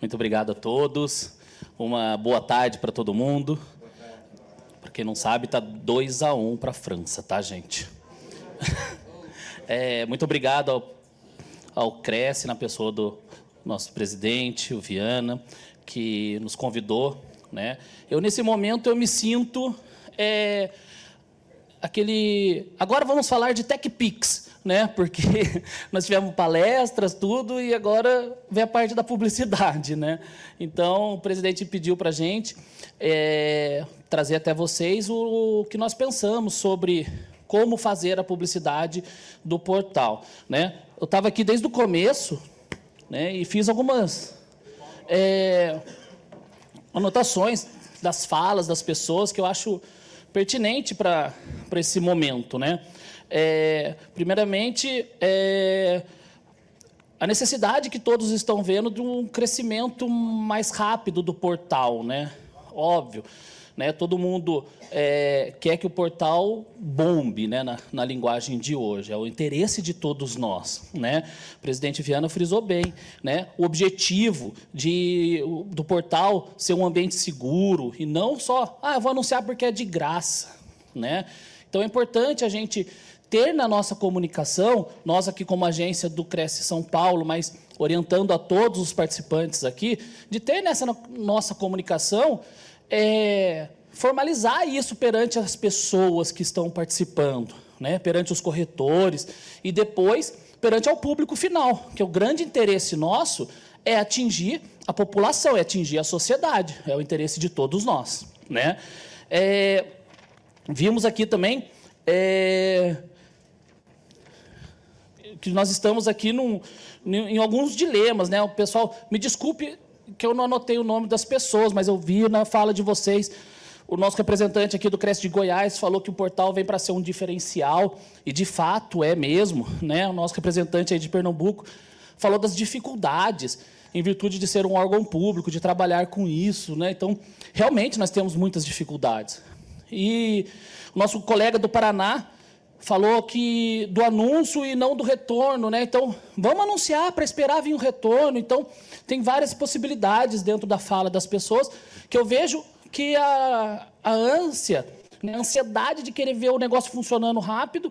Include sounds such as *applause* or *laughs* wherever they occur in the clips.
Muito obrigado a todos. Uma boa tarde para todo mundo. Para quem não sabe, tá 2 a 1 para a França, tá, gente? *laughs* É, muito obrigado ao, ao Cresce, na pessoa do nosso presidente, o Viana, que nos convidou. Né? Eu, nesse momento, eu me sinto é, aquele... Agora vamos falar de TechPix, né? porque *laughs* nós tivemos palestras, tudo, e agora vem a parte da publicidade. Né? Então, o presidente pediu para a gente é, trazer até vocês o, o que nós pensamos sobre como fazer a publicidade do portal. Né? Eu estava aqui desde o começo né, e fiz algumas é, anotações das falas das pessoas que eu acho pertinente para esse momento. Né? É, primeiramente, é, a necessidade que todos estão vendo de um crescimento mais rápido do portal. Né? Óbvio. Né? Todo mundo é, quer que o portal bombe né? na, na, linguagem de hoje. É o interesse de todos nós. Né? O presidente Viana frisou bem. Né? O objetivo de, do portal ser um ambiente seguro e não só, ah, eu vou anunciar porque é de graça. Né? Então é importante a gente ter na nossa comunicação, nós aqui como agência do Cresce São Paulo, mas orientando a todos os participantes aqui, de ter nessa nossa comunicação é, formalizar isso perante as pessoas que estão participando, né? perante os corretores e depois perante ao público final, que o grande interesse nosso é atingir a população, é atingir a sociedade, é o interesse de todos nós. Né? É, vimos aqui também é, que nós estamos aqui num, em alguns dilemas. Né? O pessoal, me desculpe que eu não anotei o nome das pessoas, mas eu vi na fala de vocês. O nosso representante aqui do Cresce de Goiás falou que o portal vem para ser um diferencial, e de fato é mesmo. Né? O nosso representante aí de Pernambuco falou das dificuldades em virtude de ser um órgão público, de trabalhar com isso. Né? Então, realmente, nós temos muitas dificuldades. E o nosso colega do Paraná falou que do anúncio e não do retorno, né? Então, vamos anunciar para esperar vir o retorno. Então, tem várias possibilidades dentro da fala das pessoas que eu vejo que a, a ânsia, né, a ansiedade de querer ver o negócio funcionando rápido,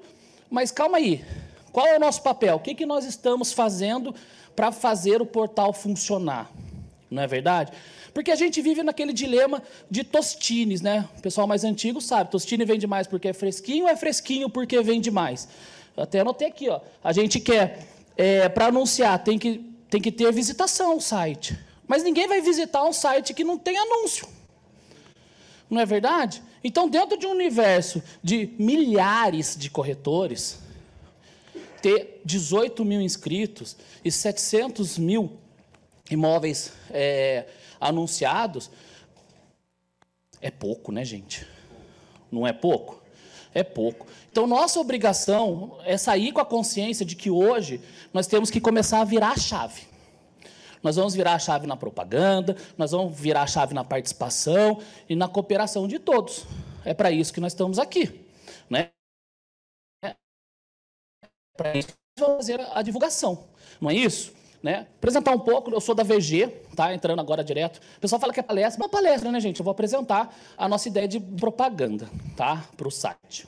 mas calma aí, qual é o nosso papel? O que, que nós estamos fazendo para fazer o portal funcionar? Não é verdade? Porque a gente vive naquele dilema de tostines, né? O pessoal mais antigo sabe, tostine vende mais porque é fresquinho, ou é fresquinho porque vende mais. Eu até anotei aqui, ó. A gente quer, é, para anunciar, tem que, tem que ter visitação ao site. Mas ninguém vai visitar um site que não tem anúncio. Não é verdade? Então, dentro de um universo de milhares de corretores, ter 18 mil inscritos e 700 mil imóveis é, anunciados, é pouco, né, gente? Não é pouco? É pouco. Então, nossa obrigação é sair com a consciência de que hoje nós temos que começar a virar a chave. Nós vamos virar a chave na propaganda, nós vamos virar a chave na participação e na cooperação de todos. É para isso que nós estamos aqui. Né? É para isso que nós vamos fazer a divulgação. Não é isso? Né? Apresentar um pouco, eu sou da VG, tá? entrando agora direto. O pessoal fala que é palestra, mas é palestra, né, gente? Eu vou apresentar a nossa ideia de propaganda tá? para o site.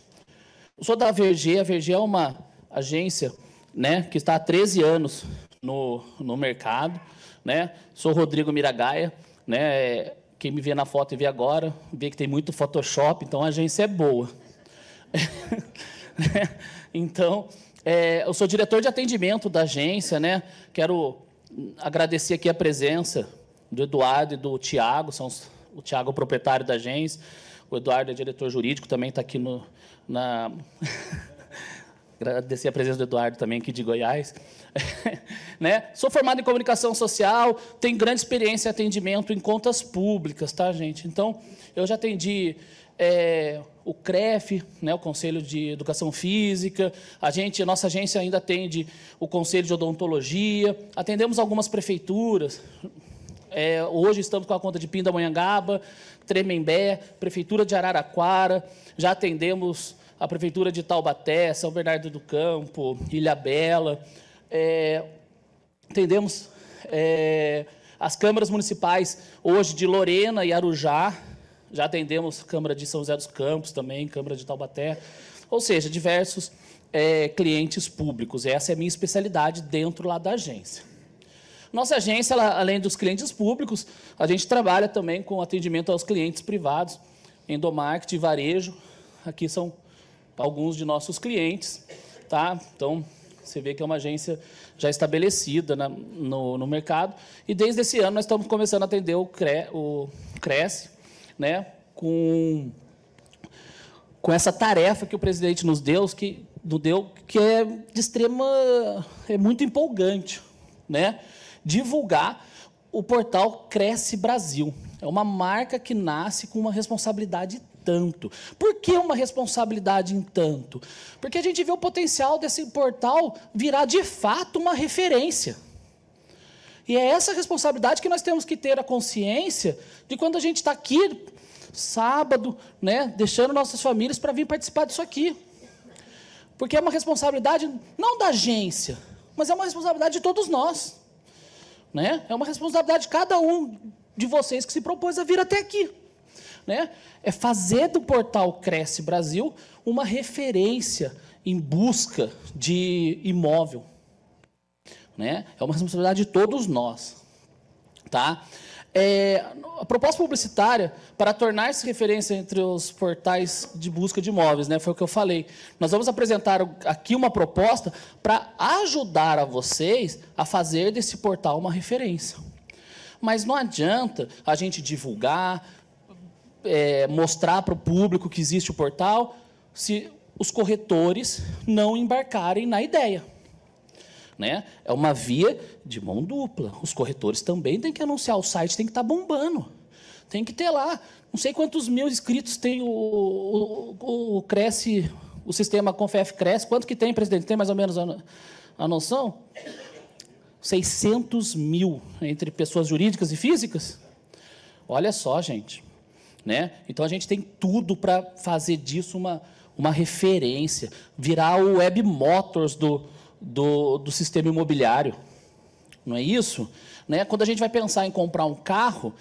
Eu sou da VG, a VG é uma agência né, que está há 13 anos no, no mercado. Né? Sou Rodrigo Miragaia, né? quem me vê na foto e vê agora, vê que tem muito Photoshop, então a agência é boa. *laughs* então, é, eu sou diretor de atendimento da agência, né? Quero agradecer aqui a presença do Eduardo e do Tiago, são os, o Tiago é o proprietário da agência, o Eduardo é diretor jurídico, também está aqui no, na... *laughs* agradecer a presença do Eduardo também aqui de Goiás. *laughs* né? Sou formado em comunicação social, tenho grande experiência em atendimento em contas públicas, tá, gente? Então, eu já atendi é, o CREF, né, o Conselho de Educação Física, a gente, a nossa agência ainda atende o Conselho de Odontologia, atendemos algumas prefeituras, é, hoje estamos com a conta de Pindamonhangaba, Tremembé, Prefeitura de Araraquara, já atendemos a Prefeitura de Taubaté, São Bernardo do Campo, Ilha Bela, é, atendemos é, As câmaras municipais, hoje, de Lorena e Arujá, já atendemos Câmara de São José dos Campos também, Câmara de Taubaté, ou seja, diversos é, clientes públicos. Essa é a minha especialidade dentro lá da agência. Nossa agência, ela, além dos clientes públicos, a gente trabalha também com atendimento aos clientes privados, endomarketing, varejo. Aqui são alguns de nossos clientes. Tá? Então, você vê que é uma agência já estabelecida na, no, no, mercado. E desde esse ano nós estamos começando a atender o, CRE, o Cresce, né? com, com essa tarefa que o presidente nos deu, que, nos deu, que é de extrema. é muito empolgante. Né? divulgar o portal Cresce Brasil. É uma marca que nasce com uma responsabilidade tanto. Por que uma responsabilidade em tanto? Porque a gente vê o potencial desse portal virar de fato uma referência. E é essa responsabilidade que nós temos que ter a consciência de quando a gente está aqui, sábado, né, deixando nossas famílias para vir participar disso aqui. Porque é uma responsabilidade não da agência, mas é uma responsabilidade de todos nós. Né? É uma responsabilidade de cada um de vocês que se propôs a vir até aqui. Né? É fazer do portal Cresce Brasil uma referência em busca de imóvel. Né? É uma responsabilidade de todos nós. Tá? É, a proposta publicitária para tornar-se referência entre os portais de busca de imóveis, né, foi o que eu falei. Nós vamos apresentar aqui uma proposta para ajudar a vocês a fazer desse portal uma referência. Mas não adianta a gente divulgar, é, mostrar para o público que existe o portal, se os corretores não embarcarem na ideia. Né? É uma via de mão dupla. Os corretores também têm que anunciar, o site tem que estar tá bombando. Tem que ter lá. Não sei quantos mil inscritos tem o, o, o Cresce, o sistema Confef Cresce. Quanto que tem, presidente? Tem mais ou menos a, a noção? 600 mil entre pessoas jurídicas e físicas? Olha só, gente. Né? Então a gente tem tudo para fazer disso uma, uma referência, virar o Web Motors do, do, do sistema imobiliário. Não é isso? Né? Quando a gente vai pensar em comprar um carro,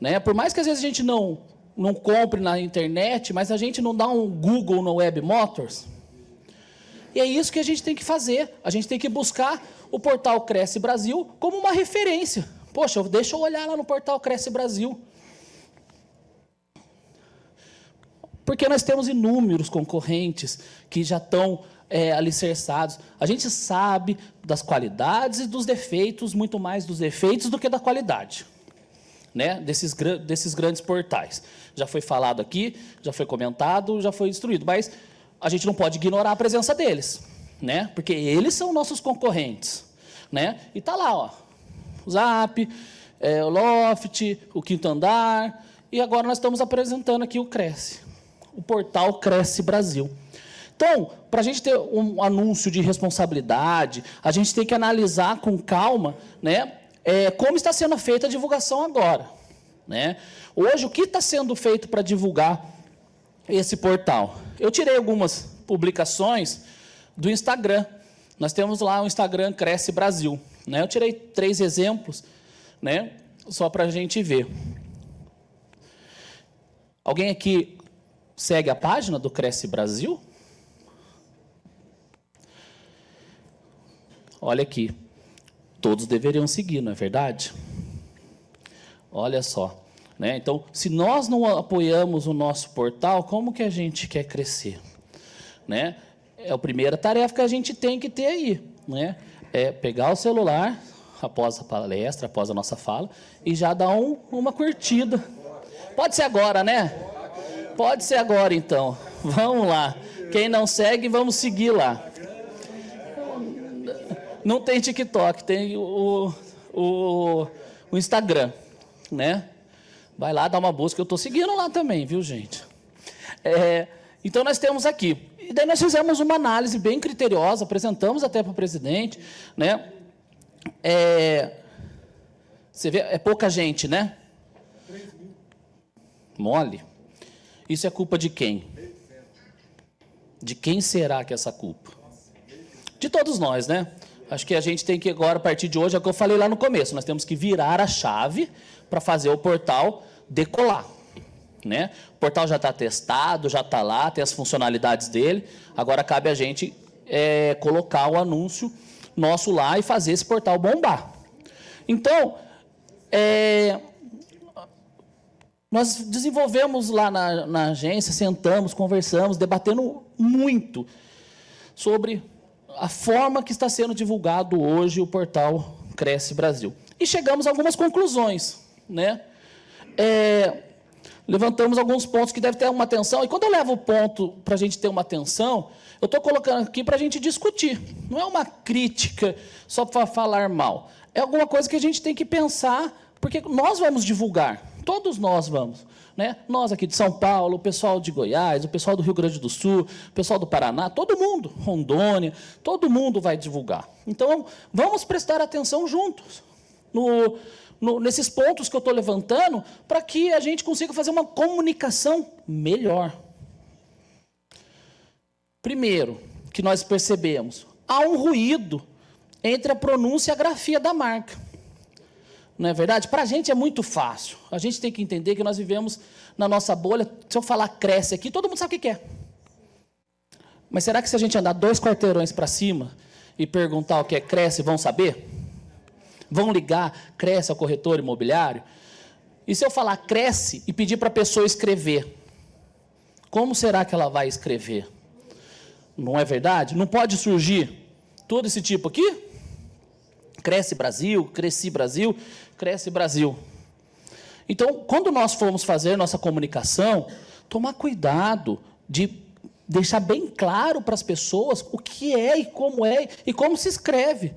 né, por mais que às vezes a gente não, não compre na internet, mas a gente não dá um Google no Web Motors. E é isso que a gente tem que fazer. A gente tem que buscar o portal Cresce Brasil como uma referência. Poxa, deixa eu olhar lá no portal Cresce Brasil. Porque nós temos inúmeros concorrentes que já estão é, alicerçados. A gente sabe das qualidades e dos defeitos, muito mais dos defeitos do que da qualidade. Né, desses, desses grandes portais. Já foi falado aqui, já foi comentado, já foi instruído, mas a gente não pode ignorar a presença deles, né? porque eles são nossos concorrentes. Né? E está lá, ó, o Zap, é, o Loft, o Quinto Andar, e agora nós estamos apresentando aqui o Cresce, o portal Cresce Brasil. Então, para a gente ter um anúncio de responsabilidade, a gente tem que analisar com calma né, é, como está sendo feita a divulgação agora. Né? Hoje, o que está sendo feito para divulgar esse portal? Eu tirei algumas publicações do Instagram. Nós temos lá o Instagram Cresce Brasil. Né? Eu tirei três exemplos, né, só para a gente ver. Alguém aqui segue a página do Cresce Brasil? Olha aqui. Todos deveriam seguir, não é verdade? Olha só. Né? Então, se nós não apoiamos o nosso portal, como que a gente quer crescer? Né? É a primeira tarefa que a gente tem que ter aí. Né? É pegar o celular, após a palestra, após a nossa fala, e já dar um, uma curtida. Pode ser agora, né? Pode ser agora, então. Vamos lá. Quem não segue, vamos seguir lá. Não tem TikTok, tem o, o, o Instagram, né? Vai lá, dá uma busca. Eu estou seguindo lá também, viu, gente? É, então, nós temos aqui. E daí nós fizemos uma análise bem criteriosa, apresentamos até para o presidente, né? É, você vê, é pouca gente, né? Mole. Isso é culpa de quem? De quem será que é essa culpa? De todos nós, né? Acho que a gente tem que agora, a partir de hoje, é o que eu falei lá no começo, nós temos que virar a chave para fazer o portal decolar. Né? O portal já está testado, já está lá, tem as funcionalidades dele. Agora cabe a gente é, colocar o anúncio nosso lá e fazer esse portal bombar. Então, é, nós desenvolvemos lá na, na agência, sentamos, conversamos, debatendo muito sobre a forma que está sendo divulgado hoje o portal Cresce Brasil. E chegamos a algumas conclusões. Né? É, levantamos alguns pontos que devem ter uma atenção. E quando eu levo o ponto para a gente ter uma atenção, eu estou colocando aqui para a gente discutir. Não é uma crítica só para falar mal. É alguma coisa que a gente tem que pensar, porque nós vamos divulgar. Todos nós vamos. Né? Nós aqui de São Paulo, o pessoal de Goiás, o pessoal do Rio Grande do Sul, o pessoal do Paraná, todo mundo, Rondônia, todo mundo vai divulgar. Então, vamos prestar atenção juntos no, no, nesses pontos que eu estou levantando, para que a gente consiga fazer uma comunicação melhor. Primeiro, que nós percebemos, há um ruído entre a pronúncia e a grafia da marca. Não é verdade? Para a gente é muito fácil. A gente tem que entender que nós vivemos na nossa bolha. Se eu falar cresce aqui, todo mundo sabe o que é. Mas será que se a gente andar dois quarteirões para cima e perguntar o que é cresce, vão saber? Vão ligar, cresce ao corretor imobiliário? E se eu falar cresce e pedir para a pessoa escrever? Como será que ela vai escrever? Não é verdade? Não pode surgir todo esse tipo aqui? Cresce Brasil, Cresci Brasil, Cresce Brasil. Então, quando nós formos fazer nossa comunicação, tomar cuidado de deixar bem claro para as pessoas o que é e como é e como se escreve.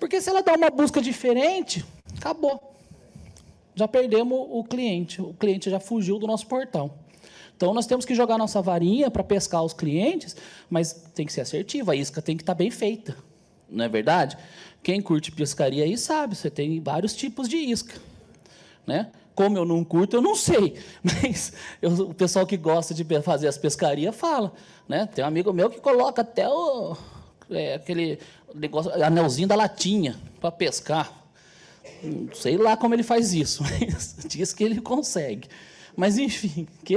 Porque se ela dá uma busca diferente, acabou. Já perdemos o cliente. O cliente já fugiu do nosso portal. Então nós temos que jogar nossa varinha para pescar os clientes, mas tem que ser assertiva, a isca tem que estar bem feita. Não é verdade? Quem curte pescaria aí sabe, você tem vários tipos de isca. Né? Como eu não curto, eu não sei. *laughs* Mas eu, o pessoal que gosta de fazer as pescarias fala. Né? Tem um amigo meu que coloca até o, é, aquele negócio, anelzinho da latinha para pescar. Sei lá como ele faz isso, *laughs* mas diz que ele consegue. Mas enfim, que?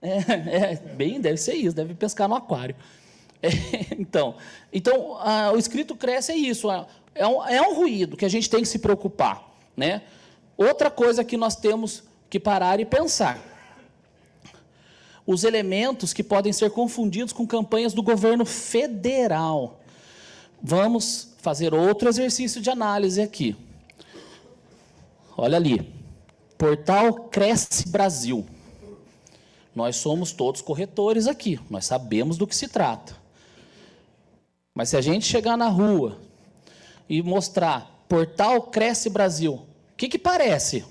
É, é, bem, deve ser isso, deve pescar no aquário. *laughs* Então, então a, o escrito cresce é isso, é um, é um ruído que a gente tem que se preocupar. Né? Outra coisa que nós temos que parar e pensar. Os elementos que podem ser confundidos com campanhas do governo federal. Vamos fazer outro exercício de análise aqui. Olha ali. Portal Cresce Brasil. Nós somos todos corretores aqui, nós sabemos do que se trata. Mas se a gente chegar na rua e mostrar Portal Cresce Brasil, o que, que parece?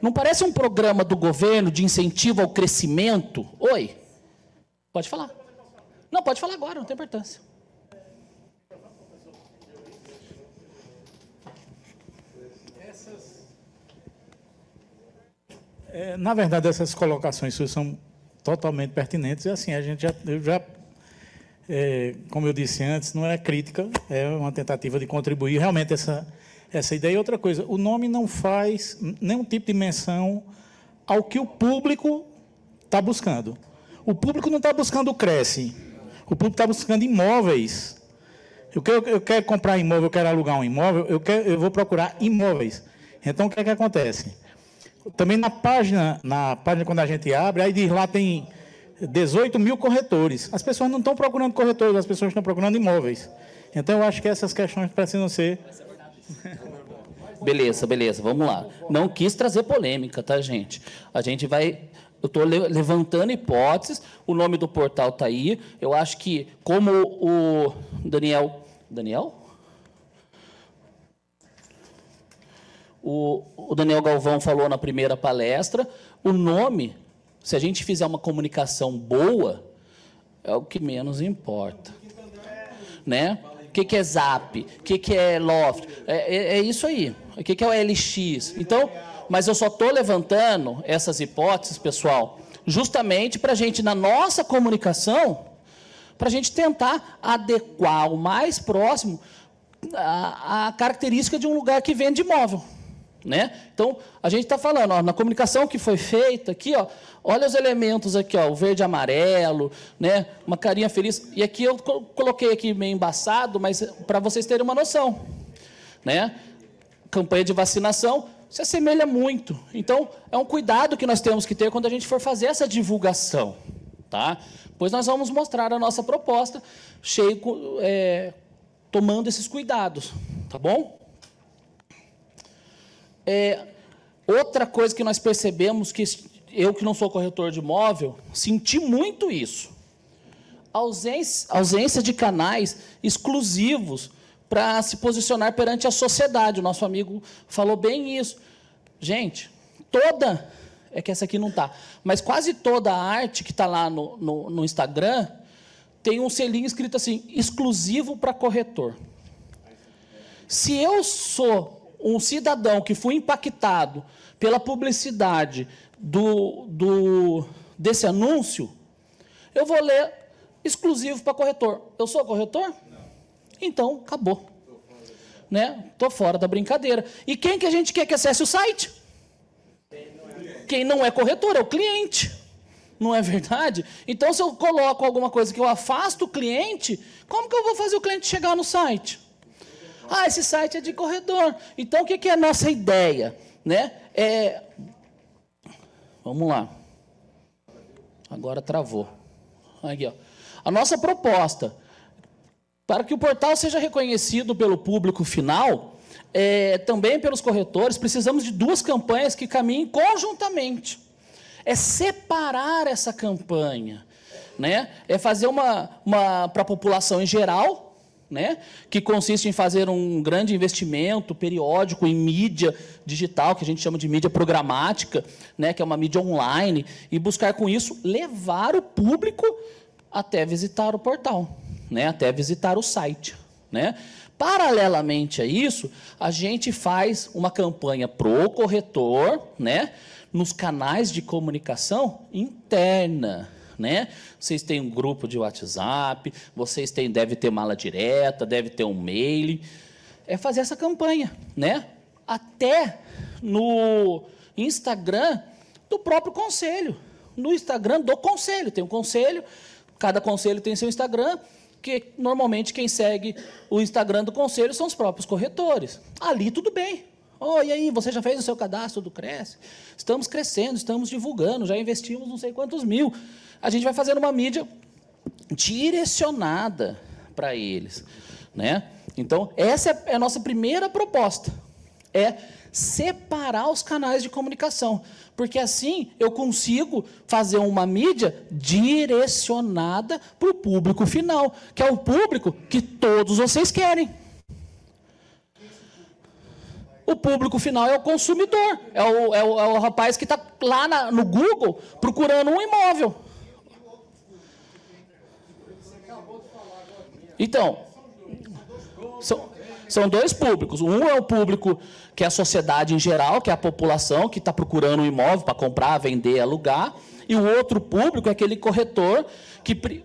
Não parece um programa do governo de incentivo ao crescimento? Oi? Pode falar. Não, pode falar agora, não tem importância. É, na verdade, essas colocações são totalmente pertinentes. E assim, a gente já, já é, como eu disse antes, não é crítica, é uma tentativa de contribuir realmente essa, essa ideia. E outra coisa, o nome não faz nenhum tipo de menção ao que o público está buscando. O público não está buscando cresce, o público está buscando imóveis. Eu quero, eu quero comprar imóvel, eu quero alugar um imóvel, eu, quero, eu vou procurar imóveis. Então, o que é que acontece? Também na página, na página quando a gente abre, aí diz lá tem 18 mil corretores. As pessoas não estão procurando corretores, as pessoas estão procurando imóveis. Então eu acho que essas questões precisam ser. Beleza, beleza, vamos lá. Não quis trazer polêmica, tá, gente? A gente vai. Eu estou levantando hipóteses, o nome do portal está aí. Eu acho que, como o Daniel. Daniel? O, o Daniel Galvão falou na primeira palestra, o nome, se a gente fizer uma comunicação boa, é o que menos importa. Né? O que, que é Zap? O que, que é Loft? É, é, é isso aí. O que, que é o LX? Então, mas eu só estou levantando essas hipóteses, pessoal, justamente para a gente, na nossa comunicação, para a gente tentar adequar o mais próximo a característica de um lugar que vende imóvel. Né? Então, a gente está falando, ó, na comunicação que foi feita aqui, ó, olha os elementos aqui, ó, o verde e amarelo, né, uma carinha feliz. E aqui eu coloquei aqui meio embaçado, mas para vocês terem uma noção. Né? Campanha de vacinação se assemelha muito. Então, é um cuidado que nós temos que ter quando a gente for fazer essa divulgação. Tá? Pois nós vamos mostrar a nossa proposta, cheio, é, tomando esses cuidados. Tá bom? É, outra coisa que nós percebemos, que eu que não sou corretor de imóvel, senti muito isso. Ausência, ausência de canais exclusivos para se posicionar perante a sociedade. O nosso amigo falou bem isso. Gente, toda, é que essa aqui não está, mas quase toda a arte que está lá no, no, no Instagram tem um selinho escrito assim, exclusivo para corretor. Se eu sou um cidadão que foi impactado pela publicidade do, do, desse anúncio, eu vou ler exclusivo para corretor. Eu sou corretor? Não. Então, acabou. Né? Tô fora da brincadeira. E quem que a gente quer que acesse o site? Quem não é corretor, é o cliente. Não é verdade? Então, se eu coloco alguma coisa que eu afasto o cliente, como que eu vou fazer o cliente chegar no site? Ah, esse site é de corredor. Então, o que é a nossa ideia? Né? É... Vamos lá. Agora travou. Aqui, ó. A nossa proposta, para que o portal seja reconhecido pelo público final, é, também pelos corretores, precisamos de duas campanhas que caminhem conjuntamente. É separar essa campanha. Né? É fazer uma, uma para a população em geral, né? que consiste em fazer um grande investimento periódico em mídia digital, que a gente chama de mídia programática, né? que é uma mídia online, e buscar com isso levar o público até visitar o portal, né? até visitar o site. Né? Paralelamente a isso, a gente faz uma campanha pro corretor, né? nos canais de comunicação interna né? Vocês têm um grupo de WhatsApp, vocês têm, deve ter mala direta, deve ter um mail. É fazer essa campanha, né? Até no Instagram do próprio conselho. No Instagram do conselho. Tem um conselho, cada conselho tem seu Instagram, que normalmente quem segue o Instagram do conselho são os próprios corretores. Ali tudo bem. Oh, e aí, você já fez o seu cadastro do Cresce? Estamos crescendo, estamos divulgando, já investimos não sei quantos mil a gente vai fazendo uma mídia direcionada para eles. Né? Então, essa é a nossa primeira proposta. É separar os canais de comunicação. Porque assim eu consigo fazer uma mídia direcionada para o público final, que é o público que todos vocês querem. O público final é o consumidor, é o, é o, é o rapaz que está lá na, no Google procurando um imóvel. Então, são, são dois públicos. Um é o público que é a sociedade em geral, que é a população que está procurando um imóvel para comprar, vender, alugar. E o outro público é aquele corretor que.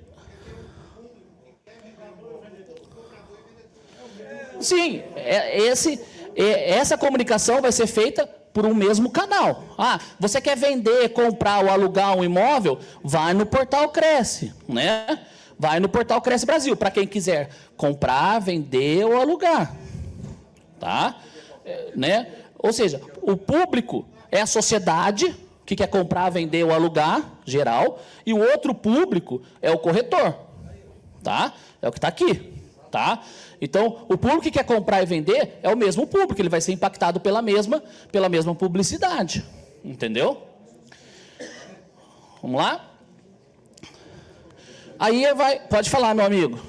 Sim, é, esse, é, essa comunicação vai ser feita por um mesmo canal. Ah, você quer vender, comprar ou alugar um imóvel? Vai no portal Cresce, né? Vai no portal Cresce Brasil, para quem quiser comprar, vender ou alugar. Tá? É, né? Ou seja, o público é a sociedade que quer comprar, vender ou alugar, geral, e o outro público é o corretor. Tá? É o que está aqui. Tá? Então, o público que quer comprar e vender é o mesmo público, ele vai ser impactado pela mesma, pela mesma publicidade. Entendeu? Vamos lá? Aí vai. Pode falar, meu amigo.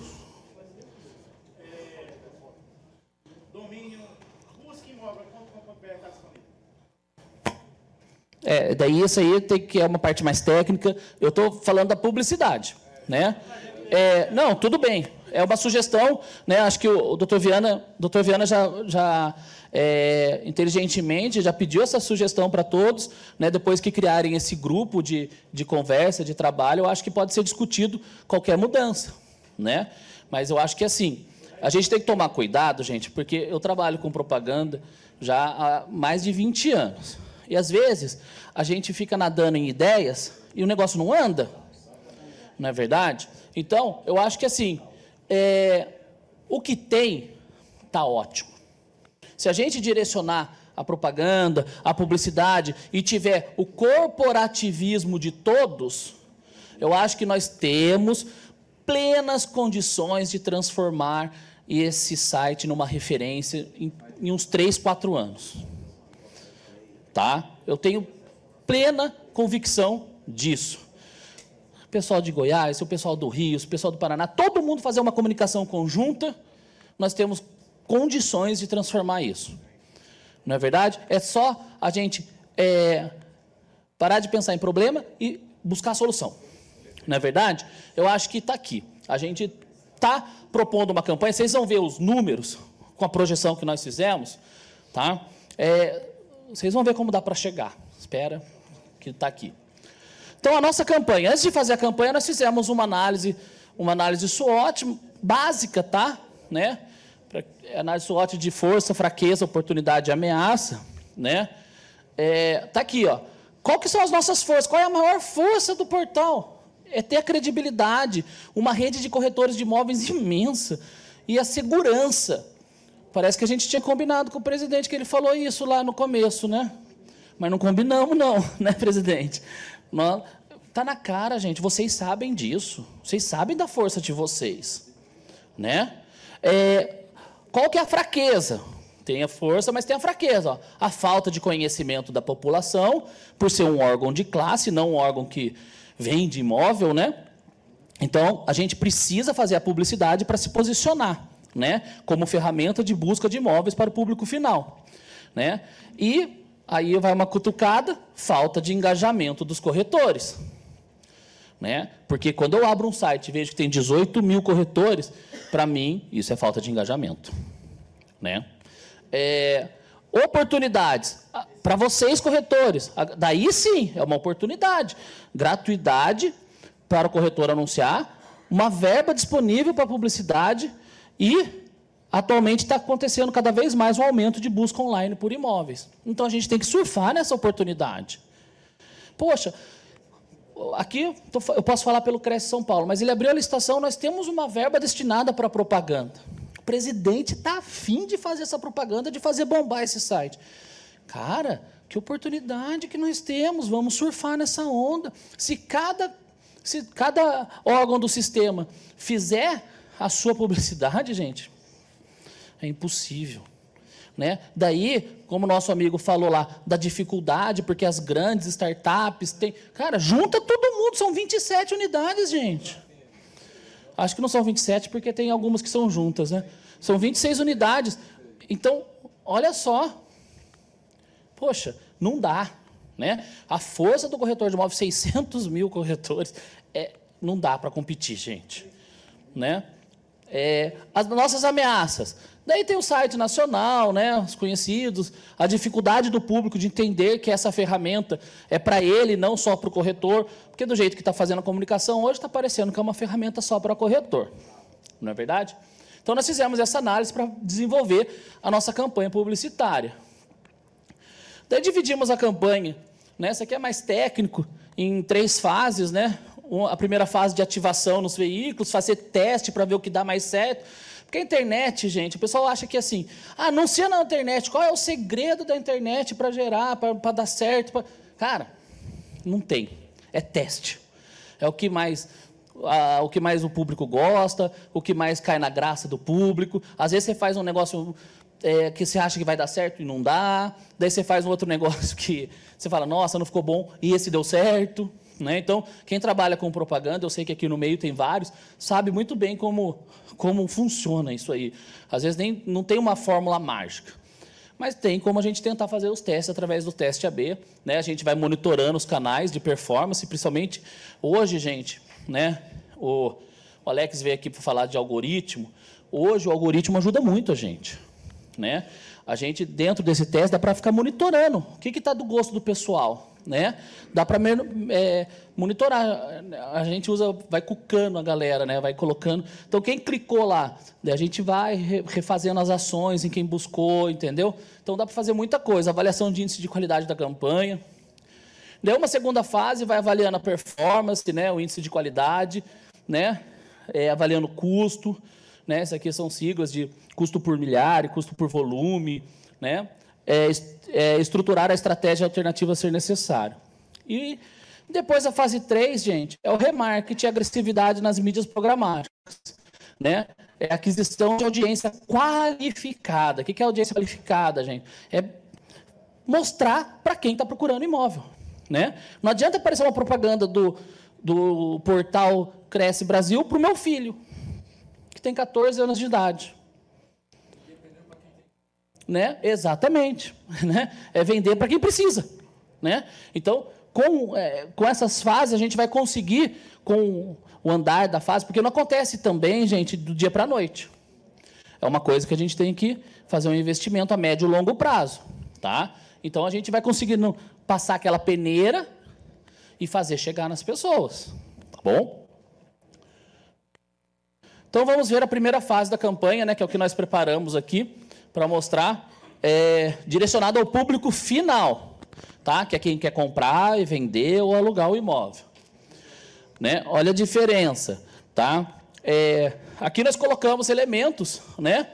É, daí isso aí tem que é uma parte mais técnica. Eu estou falando da publicidade, né? É, não, tudo bem. É uma sugestão, né? Acho que o, o doutor Viana, doutor Viana já, já é, inteligentemente já pediu essa sugestão para todos, né? Depois que criarem esse grupo de, de conversa, de trabalho, eu acho que pode ser discutido qualquer mudança, né? Mas eu acho que assim, a gente tem que tomar cuidado, gente, porque eu trabalho com propaganda já há mais de 20 anos. E às vezes a gente fica nadando em ideias e o negócio não anda. Não é verdade? Então, eu acho que assim, é, o que tem está ótimo. Se a gente direcionar a propaganda, a publicidade e tiver o corporativismo de todos, eu acho que nós temos plenas condições de transformar esse site numa referência em, em uns 3, 4 anos. Tá? Eu tenho plena convicção disso. O pessoal de Goiás, o pessoal do Rio, o pessoal do Paraná, todo mundo fazer uma comunicação conjunta, nós temos condições de transformar isso. Não é verdade? É só a gente é, parar de pensar em problema e buscar a solução. Não é verdade? Eu acho que está aqui. A gente está propondo uma campanha, vocês vão ver os números com a projeção que nós fizemos, tá? É, vocês vão ver como dá para chegar. Espera, que está aqui. Então, a nossa campanha, antes de fazer a campanha, nós fizemos uma análise, uma análise SWOT básica, tá? Né? Análise SWOT de força, fraqueza, oportunidade e ameaça, né? É, tá aqui, ó. Qual que são as nossas forças? Qual é a maior força do portal? é ter a credibilidade, uma rede de corretores de imóveis *laughs* imensa e a segurança. Parece que a gente tinha combinado com o presidente que ele falou isso lá no começo, né? Mas não combinamos, não, *laughs* né, presidente? Está na cara, gente. Vocês sabem disso. Vocês sabem da força de vocês, né? É, qual que é a fraqueza? Tem a força, mas tem a fraqueza. Ó. A falta de conhecimento da população, por ser um órgão de classe, não um órgão que vende imóvel, né? Então, a gente precisa fazer a publicidade para se posicionar, né? Como ferramenta de busca de imóveis para o público final, né? E aí vai uma cutucada, falta de engajamento dos corretores, né? Porque quando eu abro um site e vejo que tem 18 mil corretores, para mim isso é falta de engajamento, né? É, oportunidades para vocês, corretores. Daí sim, é uma oportunidade. Gratuidade para o corretor anunciar, uma verba disponível para publicidade e atualmente está acontecendo cada vez mais um aumento de busca online por imóveis. Então a gente tem que surfar nessa oportunidade. Poxa, aqui eu posso falar pelo Cresce São Paulo, mas ele abriu a licitação, nós temos uma verba destinada para propaganda. O presidente está afim de fazer essa propaganda, de fazer bombar esse site. Cara, que oportunidade que nós temos, vamos surfar nessa onda. Se cada, se cada órgão do sistema fizer a sua publicidade, gente, é impossível. Né? Daí, como nosso amigo falou lá, da dificuldade, porque as grandes startups têm. Cara, junta todo mundo, são 27 unidades, gente. Acho que não são 27, porque tem algumas que são juntas, né? São 26 unidades. Então, olha só, Poxa, não dá. Né? A força do corretor de imóveis, 600 mil corretores, é, não dá para competir, gente. Né? É, as nossas ameaças. Daí tem o site nacional, né, os conhecidos, a dificuldade do público de entender que essa ferramenta é para ele, não só para o corretor, porque do jeito que está fazendo a comunicação hoje, está parecendo que é uma ferramenta só para o corretor. Não é verdade? Então, nós fizemos essa análise para desenvolver a nossa campanha publicitária. Daí dividimos a campanha. Né? Essa aqui é mais técnico, em três fases. Né? A primeira fase de ativação nos veículos, fazer teste para ver o que dá mais certo. Porque a internet, gente, o pessoal acha que assim, ah, anuncia na internet, qual é o segredo da internet para gerar, para dar certo? Pra... Cara, não tem. É teste. É o que mais o que mais o público gosta, o que mais cai na graça do público. Às vezes você faz um negócio é, que você acha que vai dar certo e não dá. Daí você faz um outro *laughs* negócio que você fala, nossa, não ficou bom, e esse deu certo. Né? Então, quem trabalha com propaganda, eu sei que aqui no meio tem vários, sabe muito bem como, como funciona isso aí. Às vezes nem, não tem uma fórmula mágica. Mas tem como a gente tentar fazer os testes através do teste AB. Né? A gente vai monitorando os canais de performance, principalmente hoje, gente, né? o, o Alex veio aqui para falar de algoritmo. Hoje o algoritmo ajuda muito a gente. Né? A gente, dentro desse teste, dá para ficar monitorando o que está do gosto do pessoal. Né? Dá para é, monitorar. A gente usa, vai cucando a galera, né? Vai colocando. Então quem clicou lá, a gente vai refazendo as ações em quem buscou, entendeu? Então dá para fazer muita coisa. Avaliação de índice de qualidade da campanha. Daí uma segunda fase vai avaliando a performance, né? O índice de qualidade, né? É, avaliando o custo, né? Isso aqui são siglas de custo por milhar, custo por volume, né? É, é, estruturar a estratégia alternativa ser necessário. E depois a fase 3, gente, é o remarketing e agressividade nas mídias programáticas. Né? É aquisição de audiência qualificada. O que é audiência qualificada, gente? É mostrar para quem está procurando imóvel. Né? Não adianta aparecer uma propaganda do, do portal Cresce Brasil para o meu filho, que tem 14 anos de idade. Né? Exatamente. *laughs* Né? É vender para quem precisa. Né? Então, com, é, com essas fases, a gente vai conseguir, com o andar da fase, porque não acontece também, gente, do dia para a noite. É uma coisa que a gente tem que fazer um investimento a médio e longo prazo. Tá? Então, a gente vai conseguindo passar aquela peneira e fazer chegar nas pessoas. Tá bom? Então, vamos ver a primeira fase da campanha, né, que é o que nós preparamos aqui para mostrar, é, direcionado ao público final tá? que é quem quer comprar e vender ou alugar o imóvel. Né? Olha a diferença. Tá? É, aqui nós colocamos elementos né?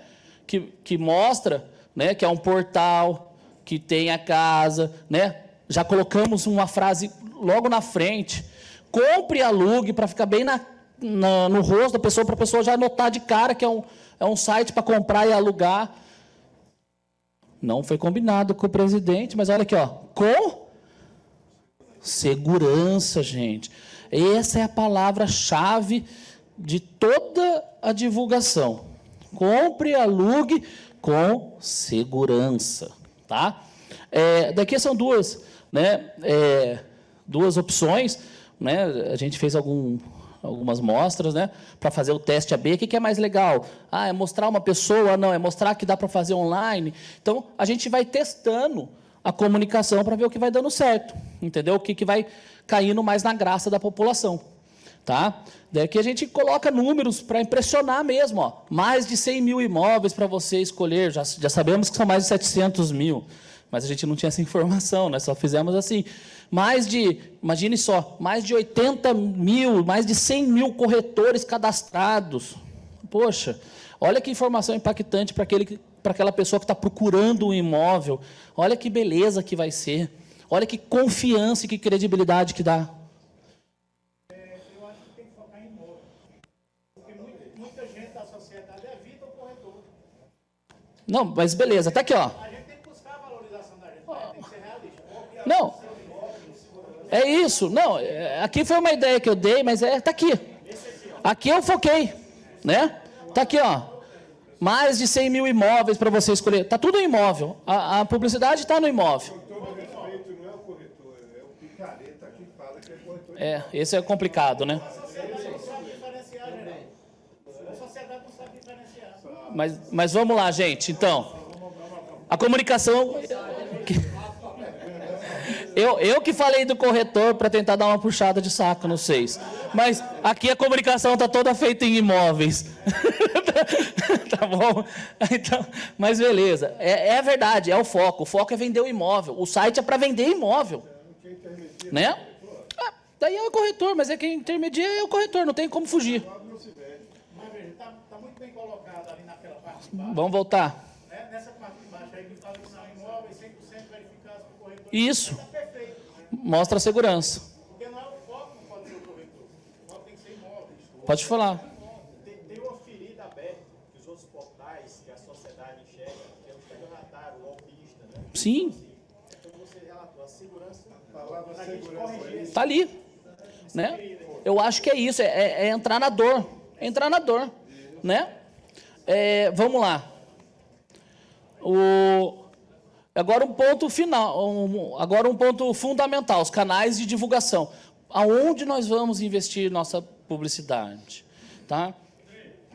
que, que mostra né? que é um portal, que tem a casa. Né? Já colocamos uma frase logo na frente. Compre e alugue para ficar bem na, na, no rosto da pessoa, para a pessoa já notar de cara que é um, é um site para comprar e alugar. Não foi combinado com o presidente, mas olha aqui, ó, com segurança, gente. Essa é a palavra-chave de toda a divulgação. Compre e alugue com segurança, tá? É, daqui são duas, né? É, duas opções, né? A gente fez algum, algumas mostras, né, para fazer o teste AB. O que, é mais legal? Ah, é mostrar uma pessoa? Não, é mostrar que dá para fazer online. Então, a gente vai testando a comunicação para ver o que vai dando certo, entendeu? O que, que vai caindo mais na graça da população. Tá? Daqui a gente coloca números para impressionar mesmo. Ó. Mais de 100 mil imóveis para você escolher. Já, já sabemos que são mais de 700 mil, mas a gente não tinha essa *laughs* informação, nós só fizemos assim mais de, imagine só, mais de 80 mil, mais de 100 mil corretores cadastrados. Poxa, olha que informação impactante para aquele para aquela pessoa que está procurando um imóvel. Olha que beleza que vai ser. Olha que confiança e que credibilidade que dá. É, eu acho que tem que focar em imóvel. Porque muita, gente da sociedade evita o corretor. Não, mas beleza, tá aqui, ó. A gente tem que buscar a valorização da gente, tem que ser realista. Não. É isso. Não, é, aqui foi uma ideia que eu dei, mas é tá aqui. Aqui eu foquei, né? Tá aqui, ó. Mais de 100 mil imóveis para você escolher. Tá tudo imóvel. A, a publicidade está no imóvel. É, esse é complicado, né? Mas, mas vamos lá, gente. Então, a comunicação. Eu, eu que falei do corretor para tentar dar uma puxada de saco no seis. Mas aqui a comunicação está toda feita em imóveis. *laughs* tá bom? Então, mas beleza. É, é verdade, é o foco. O foco é vender o imóvel. O site é para vender imóvel. Né? Ah, daí é o corretor, mas é quem intermedia é o corretor, não tem como fugir. Vamos voltar. Nessa parte de baixo aí que fala que são imóveis 100% verificados por corretor. Isso mostra a segurança. Porque não é o foco não pode ser o corretor. O foco tem que ser imóveis. Pode falar. Tem, tem uma ferida aberta que os outros portais, que a sociedade enxerga, que é o estelionatário, o golpista, né? Sim. Então você relatou a segurança, a palavra segurança. Está ali. Né? Eu acho que é isso, é, é, é entrar na dor. É entrar na dor. Né? É, vamos lá. O, Agora um ponto final, um, agora um ponto fundamental, os canais de divulgação. Aonde nós vamos investir nossa publicidade? Tá?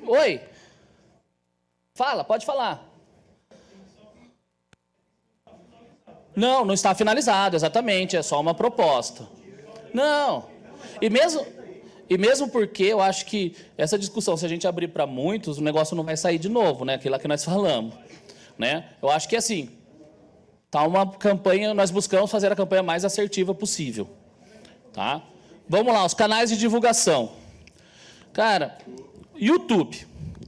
Oi. Fala, pode falar. Não, não está finalizado, exatamente, é só uma proposta. Não. E mesmo, e mesmo porque eu acho que essa discussão, se a gente abrir para muitos, o negócio não vai sair de novo, né? Aquilo que nós falamos. Né? Eu acho que assim, tá uma campanha, nós buscamos fazer a campanha mais assertiva possível. Tá? Vamos lá, os canais de divulgação. Cara, YouTube,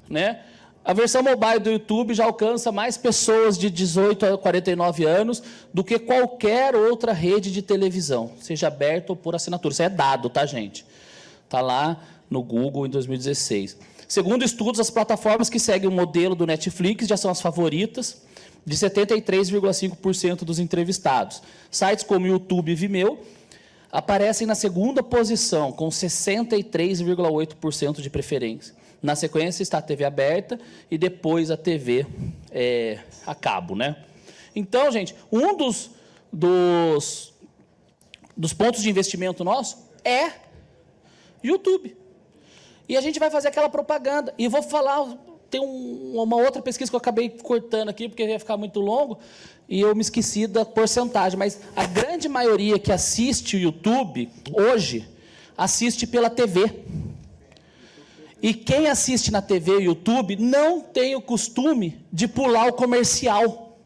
né? A versão mobile do YouTube já alcança mais pessoas de 18 a 49 anos do que qualquer outra rede de televisão, seja aberta ou por assinatura. Isso é dado, tá, gente? Está lá no Google em 2016. Segundo estudos, as plataformas que seguem o modelo do Netflix já são as favoritas de 73,5% dos entrevistados. Sites como YouTube e Vimeo aparecem na segunda posição, com 63,8% de preferência. Na sequência está a TV aberta e depois a TV é, a cabo, né? Então, gente, um dos, dos, dos pontos de investimento nosso é YouTube. E a gente vai fazer aquela propaganda. E vou falar, tem um, uma outra pesquisa que eu acabei cortando aqui, porque ia ficar muito longo, e eu me esqueci da porcentagem, mas a grande maioria que assiste o YouTube hoje assiste pela TV. E quem assiste na TV e YouTube não tem o costume de pular o comercial.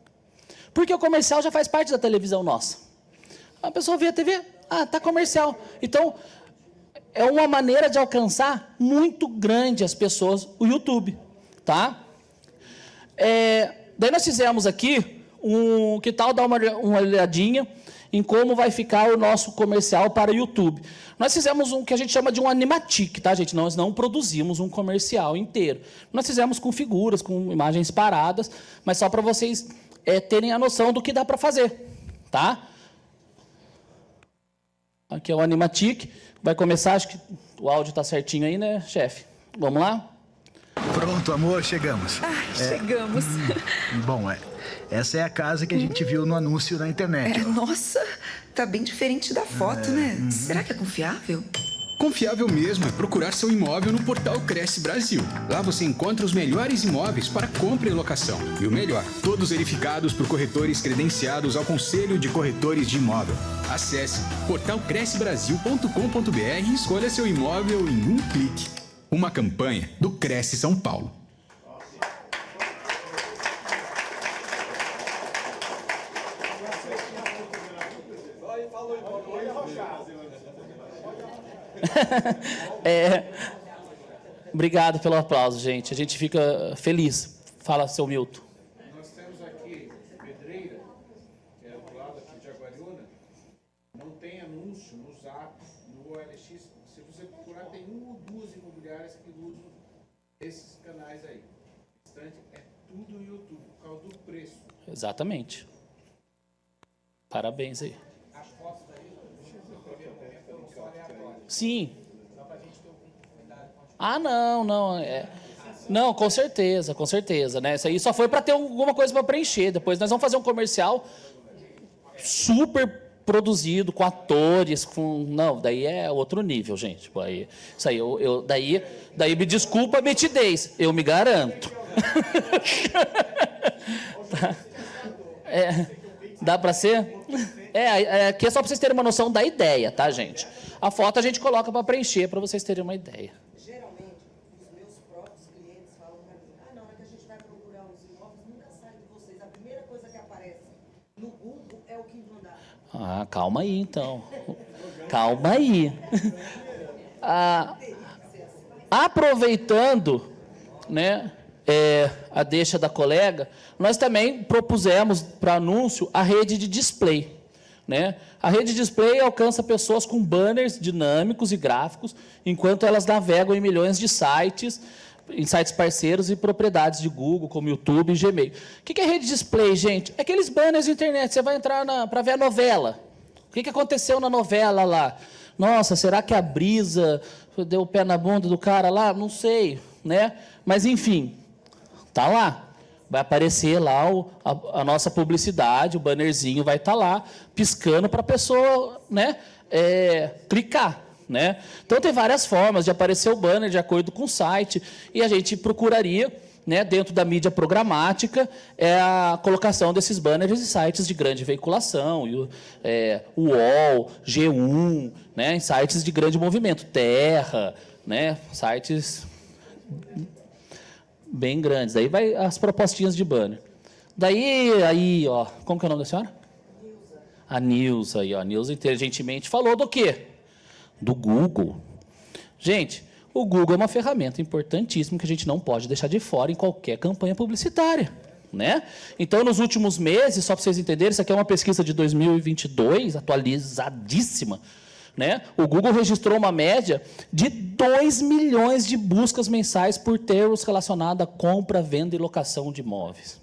Porque o comercial já faz parte da televisão nossa. A pessoa vê a TV, ah, tá comercial. Então, é uma maneira de alcançar muito grande as pessoas, o YouTube, tá? É, daí nós fizemos aqui um, que tal dar uma, uma olhadinha em como vai ficar o nosso comercial para o YouTube. Nós fizemos um que a gente chama de um animatic, tá, gente? Nós não produzimos um comercial inteiro. Nós fizemos com figuras, com imagens paradas, mas só para vocês é, terem a noção do que dá para fazer, tá? Aqui é o animatic. Vai começar, acho que o áudio está certinho aí, né, chefe? Vamos lá? Pronto, amor, chegamos. Ai, chegamos. Bom, é, essa é a casa que a gente viu no anúncio na internet. É, nossa, tá bem diferente da foto, né? Será que é confiável? Confiável mesmo é procurar seu imóvel no portal Cresce Brasil. Lá você encontra os melhores imóveis para compra e locação. E o melhor, todos verificados por corretores credenciados ao Conselho de Corretores de Imóvel. Acesse portalcrescebrasil.com.br e escolha seu imóvel em um clique. Uma campanha do Cresce São Paulo. *laughs* É, obrigado pelo aplauso, gente. A gente fica feliz. Fala, seu Milton. Nós temos aqui Pedreira, que é do lado aqui de Aguariúna, não tem anúncio no Zap, no OLX. Se você procurar, tem uma ou duas imobiliárias que usam esses canais aí. O restante é tudo no YouTube, por causa do preço. Exatamente. Parabéns aí. Sim. Ah, não, não. É... Não, com certeza, com certeza, né? Isso aí só foi para ter alguma coisa para preencher. Depois nós vamos fazer um comercial super produzido com atores, com não, daí é outro nível, gente. Tipo, aí, isso aí, eu, eu, daí, daí me desculpa a metidez, eu me garanto. *laughs* Tá. É, dá para ser? É, é, aqui é só para vocês terem uma noção da ideia, tá, gente? A foto a gente coloca para preencher, para vocês terem uma ideia. Geralmente, os meus próprios clientes falam para mim, ah, na hora que a gente vai procurar os imóveis, nunca sai de vocês. A primeira coisa que aparece no Google é o. Ah, calma aí, então. Calma aí. Ah, aproveitando, né, é, a deixa da colega, nós também propusemos para anúncio a rede de display. Né? A rede de display alcança pessoas com banners dinâmicos e gráficos, enquanto elas navegam em milhões de sites, em sites parceiros e propriedades de Google, como YouTube e Gmail. O que é rede de display, gente? É aqueles banners de internet. Você vai entrar para ver a novela. O que, que aconteceu na novela lá? Nossa, será que a brisa deu o pé na bunda do cara lá? Não sei, né? Mas enfim, tá lá vai aparecer lá o, a, a, nossa publicidade, o bannerzinho vai estar tá lá, piscando para a pessoa né, é, clicar. Né? Então, tem várias formas de aparecer o banner de acordo com o site, e a gente procuraria né, dentro da mídia programática, é a colocação desses banners em sites de grande veiculação, o, é, UOL, G1, né, em sites de grande movimento, Terra, né, sites bem grandes. Daí vai as propostinhas de banner. Daí, aí, ó, como que é o nome da senhora? A Nilza aí, ó, a Nilza inteligentemente falou do quê? Do Google. Gente, o Google é uma ferramenta importantíssima que a gente não pode deixar de fora em qualquer campanha publicitária. Né? Então, nos últimos meses, só para vocês entenderem, isso aqui é uma pesquisa de 2022, atualizadíssima. Né? O Google registrou uma média de 2 milhões de buscas mensais por termos relacionados à compra, venda e locação de imóveis.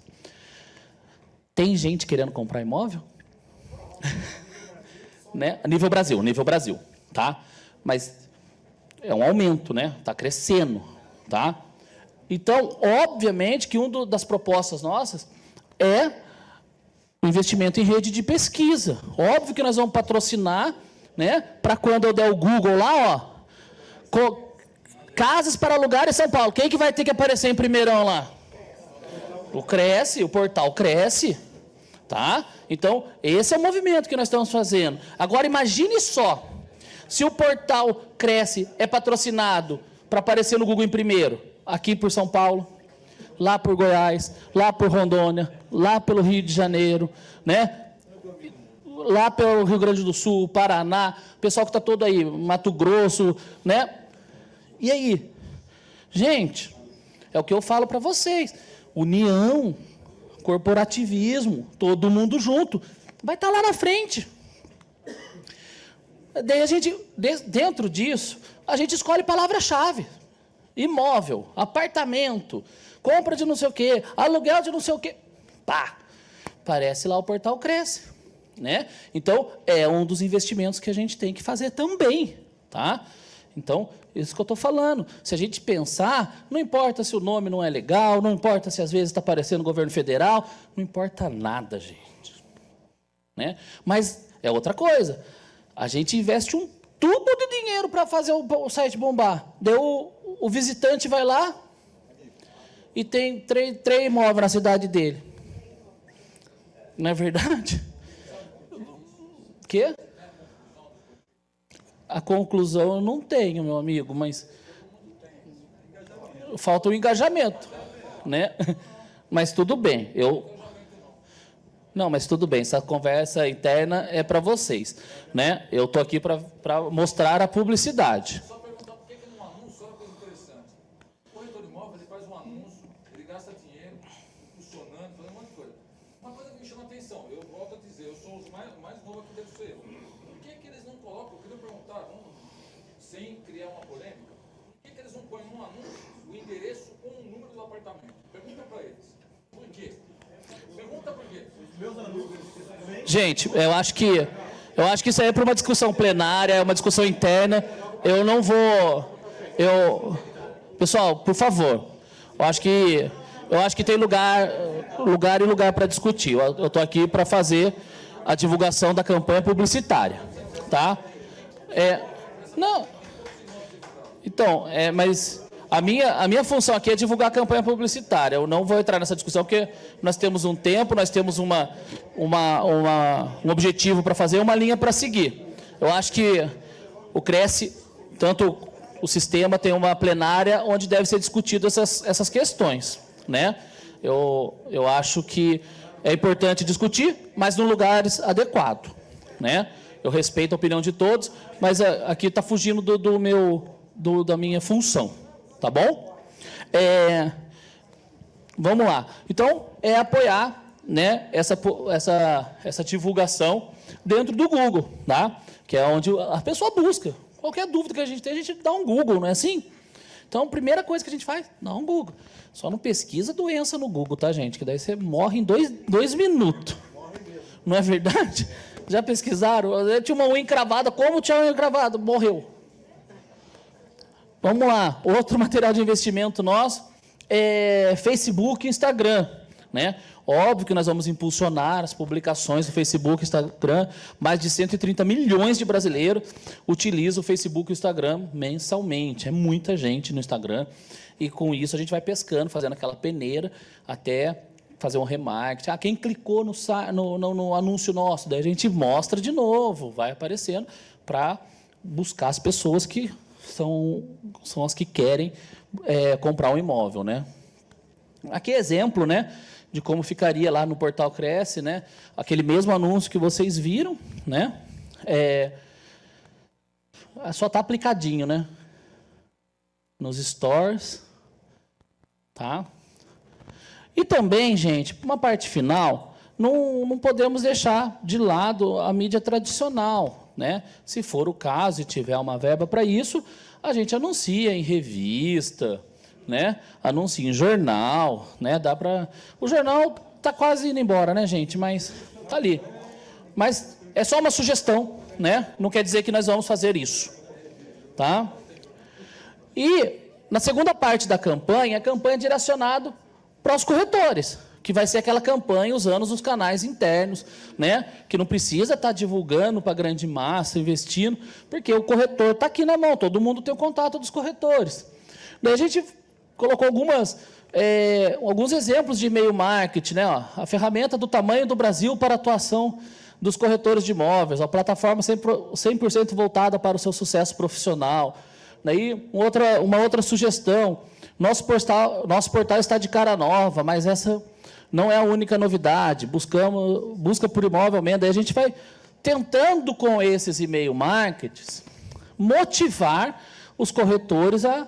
Tem gente querendo comprar imóvel? *laughs* né? Nível Brasil, nível Brasil, tá? Mas é um aumento, né? Está crescendo, tá? Então, obviamente que uma das propostas nossas é o investimento em rede de pesquisa. Óbvio que nós vamos patrocinar, né? Para quando eu der o Google lá, ó, casas para alugar em São Paulo. Quem que vai ter que aparecer em primeirão lá? O Cresce, o portal Cresce, tá? Então, esse é o movimento que nós estamos fazendo. Agora, imagine só, se o portal Cresce é patrocinado para aparecer no Google em primeiro, aqui por São Paulo, lá por Goiás, lá por Rondônia, lá pelo Rio de Janeiro, né? Lá pelo Rio Grande do Sul, Paraná, pessoal que está todo aí, Mato Grosso, né? E aí? Gente, é o que eu falo para vocês. União, corporativismo, todo mundo junto. Vai estar tá lá na frente. Daí a gente, dentro disso, a gente escolhe palavra-chave. Imóvel, apartamento, compra de não sei o quê, aluguel de não sei o quê. Pá! Parece lá o portal cresce. Né? Então, é um dos investimentos que a gente tem que fazer também. Tá? Então, isso que eu estou falando. Se a gente pensar, não importa se o nome não é legal, não importa se às vezes está parecendo governo federal, não importa nada, gente. Né? Mas é outra coisa. A gente investe um tubo de dinheiro para fazer o, site bombar. Deu o, visitante vai lá e tem três imóveis na cidade dele. Não é verdade? Quê? A conclusão eu não tenho, meu amigo, mas falta o engajamento, né? *laughs* Mas tudo bem, eu não, mas tudo bem, essa conversa interna é para vocês, né? Eu tô aqui para mostrar a publicidade. Só perguntar por que, que num anúncio, olha coisa interessante. O corretor de imóvel ele faz um anúncio, ele gasta dinheiro, funcionando, fazendo um monte de coisa. Uma coisa que me chama a atenção, eu volto a dizer, eu sou o mais, mais novo aqui deve ser eu. Por que, que eles não colocam, eu queria perguntar, vamos, sem criar uma polêmica, por que, que eles não põem num anúncio o endereço com o número do apartamento? Pergunta para eles. Por quê? Pergunta por quê? Gente, eu acho que eu acho que isso aí é para uma discussão plenária, é uma discussão interna. Eu não vou eu Pessoal, por favor. Eu acho que eu acho que tem lugar lugar e lugar para discutir. Eu estou aqui para fazer a divulgação da campanha publicitária, tá? É, não. Então, é, mas a minha, a minha função aqui é divulgar a campanha publicitária. Eu não vou entrar nessa discussão porque nós temos um tempo, nós temos uma, uma, uma um objetivo para fazer, uma linha para seguir. Eu acho que o Cresce, tanto o sistema tem uma plenária onde deve ser discutido essas, essas questões, né? Eu, eu acho que é importante discutir, mas no lugar adequado, né? Eu respeito a opinião de todos, mas é, aqui está fugindo do, do meu, do, da minha função tá bom? É, vamos lá. Então, é apoiar né, essa, essa, essa divulgação dentro do Google, tá? que é onde a pessoa busca. Qualquer dúvida que a gente tem, a gente dá um Google, não é assim? Então, a primeira coisa que a gente faz, dá um Google. Só não pesquisa doença no Google, tá, gente? Que daí você morre em dois, dois minutos. Não é verdade? *laughs* Já pesquisaram? Eu tinha uma unha encravada. Como tinha unha encravada? Morreu. Vamos lá, outro *laughs* material de investimento nosso é Facebook e Instagram. Né? Óbvio que nós vamos impulsionar as publicações do Facebook e Instagram. Mais de 130 milhões de brasileiros utilizam o Facebook e o Instagram mensalmente. É muita gente no Instagram. E com isso a gente vai pescando, fazendo aquela peneira até fazer um remarketing. Ah, quem clicou no, no, no, no anúncio nosso? Daí a gente mostra de novo, vai aparecendo, para buscar as pessoas que são, são as que querem é, comprar um imóvel. Né? Aqui é exemplo, né? de como ficaria lá no portal Cresce, né? Aquele mesmo anúncio que vocês viram, né? É, só está aplicadinho, né? Nos stores, tá? E também, gente, uma parte final, não, não podemos deixar de lado a mídia tradicional, né? Se for o caso e tiver uma verba para isso, a gente anuncia em revista, né? Anuncia em jornal, né? Dá para O jornal tá quase indo embora, né, gente? Mas tá ali. Mas é só uma sugestão, né? Não quer dizer que nós vamos fazer isso, tá? E na segunda parte da campanha, a campanha é direcionada para os corretores, que vai ser aquela campanha usando os canais internos, né? Que não precisa estar tá divulgando para a grande massa, investindo, porque o corretor está aqui na mão, todo mundo tem o contato dos corretores. Daí a gente colocou algumas, é, alguns exemplos de e-mail marketing, né? Ó, a ferramenta do tamanho do Brasil para atuação dos corretores de imóveis, a plataforma 100%, voltada para o seu sucesso profissional. Daí, outra, uma outra sugestão, nosso portal, nosso portal está de cara nova, mas essa não é a única novidade. Buscamos, busca por imóvel mesmo. Daí a gente vai tentando com esses e-mail marketings motivar os corretores a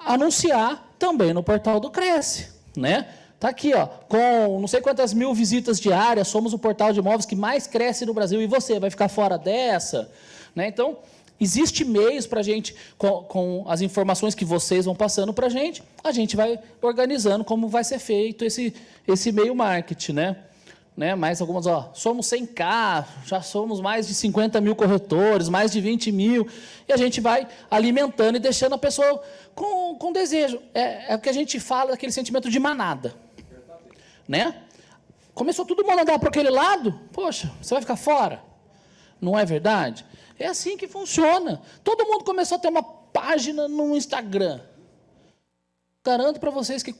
anunciar também no portal do Cresce, né? Tá aqui, ó, com não sei quantas mil visitas diárias, somos o portal de imóveis que mais cresce no Brasil e você vai ficar fora dessa, né? Então, existe meios para a gente, com, com, as informações que vocês vão passando para a gente, a gente vai organizando como vai ser feito esse, esse meio marketing, né? né? Mais algumas, ó, somos 100K, já somos mais de 50 mil corretores, mais de 20 mil, e a gente vai alimentando e deixando a pessoa com, com desejo. É, é o que a gente fala daquele sentimento de manada. Né? Começou todo mundo a andar para aquele lado, poxa, você vai ficar fora. Não é verdade? É assim que funciona. Todo mundo começou a ter uma página no Instagram. Garanto para vocês que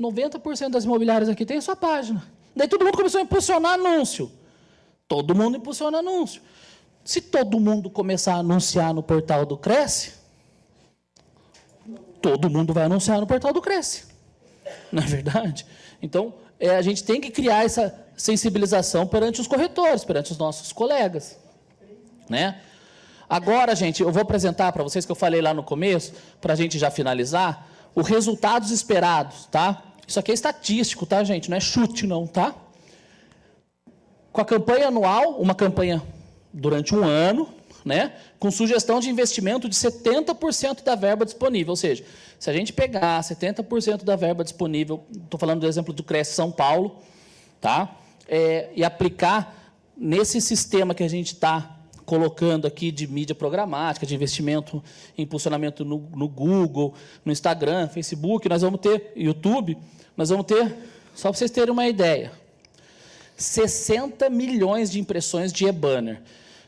90% das imobiliárias aqui tem a sua página. Daí todo mundo começou a impulsionar anúncio. Todo mundo impulsiona anúncio. Se todo mundo começar a anunciar no portal do Cresce, todo mundo vai anunciar no portal do Cresce. Não é verdade? Então, é, a gente tem que criar essa sensibilização perante os corretores, perante os nossos colegas. Né? Agora, gente, eu vou apresentar para vocês, que eu falei lá no começo, para a gente já finalizar, os resultados esperados, tá? Isso aqui é estatístico, tá, gente? Não é chute, não, tá? Com a campanha anual, uma campanha durante um ano, né? Com sugestão de investimento de 70% da verba disponível. Ou seja, se a gente pegar 70% da verba disponível, estou falando do exemplo do Cresce São Paulo, tá? É, e aplicar nesse sistema que a gente está colocando aqui de mídia programática, de investimento em impulsionamento no, no Google, no Instagram, Facebook, nós vamos ter YouTube, nós vamos ter, só para vocês terem uma ideia, 60 milhões de impressões de e-banner,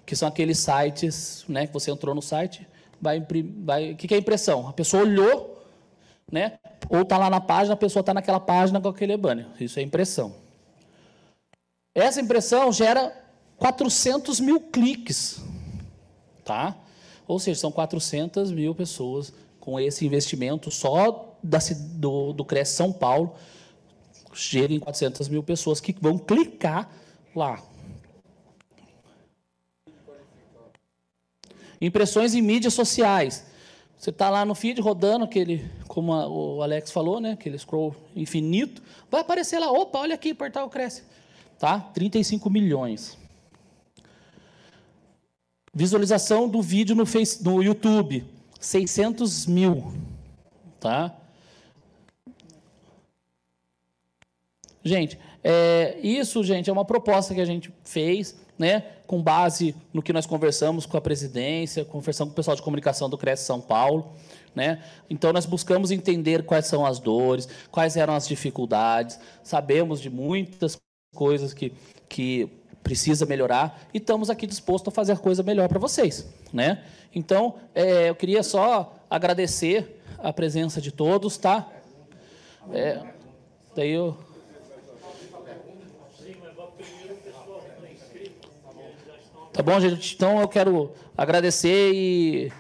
que são aqueles sites, né, que você entrou no site, vai vai, o que é impressão? A pessoa olhou, né, ou está lá na página, a pessoa está naquela página com aquele e-banner. Isso é impressão. Essa impressão gera 400 mil cliques, tá? Ou seja, são 400 mil pessoas com esse investimento só da, do, do Cresce São Paulo, chega em 400 mil pessoas que vão clicar lá. Impressões em mídias sociais. Você está lá no feed rodando aquele, como a, o Alex falou, né? Aquele scroll infinito. Vai aparecer lá, opa, olha aqui, portal cresce. Tá? 35 milhões. Visualização do vídeo no, no YouTube, 600 mil. Tá? Gente, é, isso, gente, é uma proposta que a gente fez, né, com base no que nós conversamos com a presidência, conversamos com o pessoal de comunicação do Cresce São Paulo, né? Então nós buscamos entender quais são as dores, quais eram as dificuldades, sabemos de muitas coisas que, que precisa melhorar e estamos aqui dispostos a fazer coisa melhor para vocês, né? Então é, eu queria só agradecer a presença de todos, tá? É, daí eu Tá bom, gente? Então eu quero agradecer e